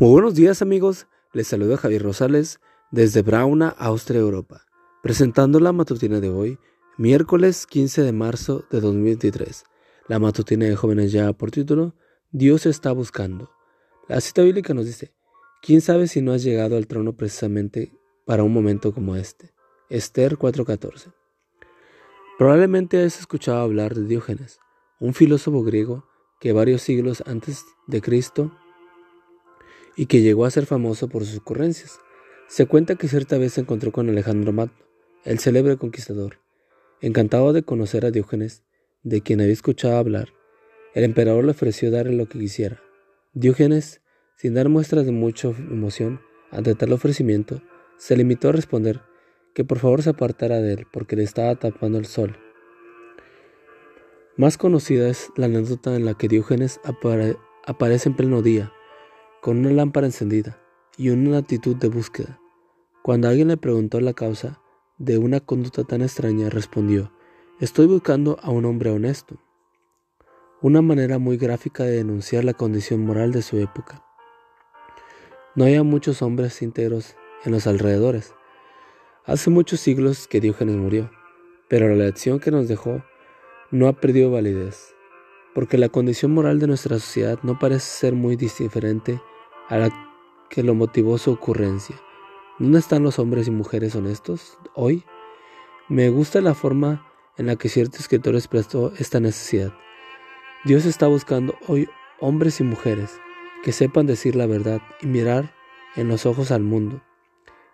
Muy buenos días amigos, les saluda Javier Rosales desde Brauna, Austria, Europa, presentando la matutina de hoy, miércoles 15 de marzo de 2023. La matutina de jóvenes ya por título, Dios está buscando. La cita bíblica nos dice, ¿quién sabe si no has llegado al trono precisamente para un momento como este? Esther 4:14. Probablemente has escuchado hablar de Diógenes, un filósofo griego que varios siglos antes de Cristo y que llegó a ser famoso por sus ocurrencias. Se cuenta que cierta vez se encontró con Alejandro Magno, el célebre conquistador. Encantado de conocer a Diógenes, de quien había escuchado hablar, el emperador le ofreció darle lo que quisiera. Diógenes, sin dar muestras de mucha emoción ante tal ofrecimiento, se limitó a responder que por favor se apartara de él porque le estaba tapando el sol. Más conocida es la anécdota en la que Diógenes aparece en pleno día, con una lámpara encendida y una actitud de búsqueda. Cuando alguien le preguntó la causa de una conducta tan extraña, respondió, estoy buscando a un hombre honesto. Una manera muy gráfica de denunciar la condición moral de su época. No había muchos hombres íntegros en los alrededores. Hace muchos siglos que Diógenes murió, pero la lección que nos dejó no ha perdido validez, porque la condición moral de nuestra sociedad no parece ser muy diferente a la que lo motivó su ocurrencia. ¿Dónde están los hombres y mujeres honestos hoy? Me gusta la forma en la que cierto escritor expresó esta necesidad. Dios está buscando hoy hombres y mujeres que sepan decir la verdad y mirar en los ojos al mundo,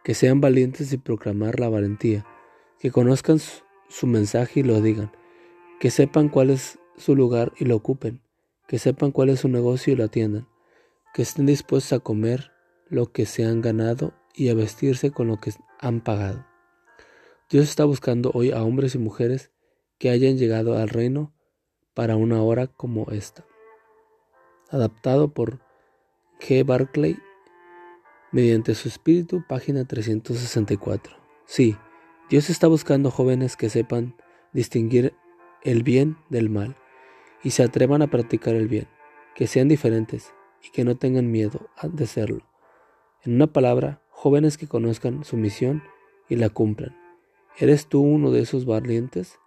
que sean valientes y proclamar la valentía, que conozcan su mensaje y lo digan, que sepan cuál es su lugar y lo ocupen, que sepan cuál es su negocio y lo atiendan, que estén dispuestos a comer lo que se han ganado y a vestirse con lo que han pagado. Dios está buscando hoy a hombres y mujeres que hayan llegado al reino para una hora como esta. Adaptado por G. Barclay mediante su espíritu, página 364. Sí, Dios está buscando jóvenes que sepan distinguir el bien del mal y se atrevan a practicar el bien, que sean diferentes, y que no tengan miedo de serlo. En una palabra, jóvenes que conozcan su misión y la cumplan. ¿Eres tú uno de esos valientes?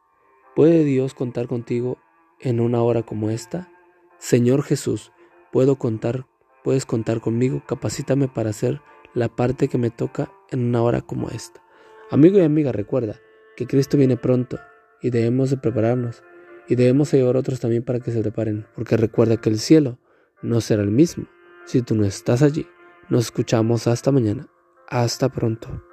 ¿Puede Dios contar contigo en una hora como esta? Señor Jesús, puedo contar, puedes contar conmigo, capacítame para hacer la parte que me toca en una hora como esta. Amigo y amiga, recuerda que Cristo viene pronto y debemos de prepararnos y debemos ayudar a otros también para que se preparen, porque recuerda que el cielo no será el mismo si tú no estás allí. Nos escuchamos hasta mañana. Hasta pronto.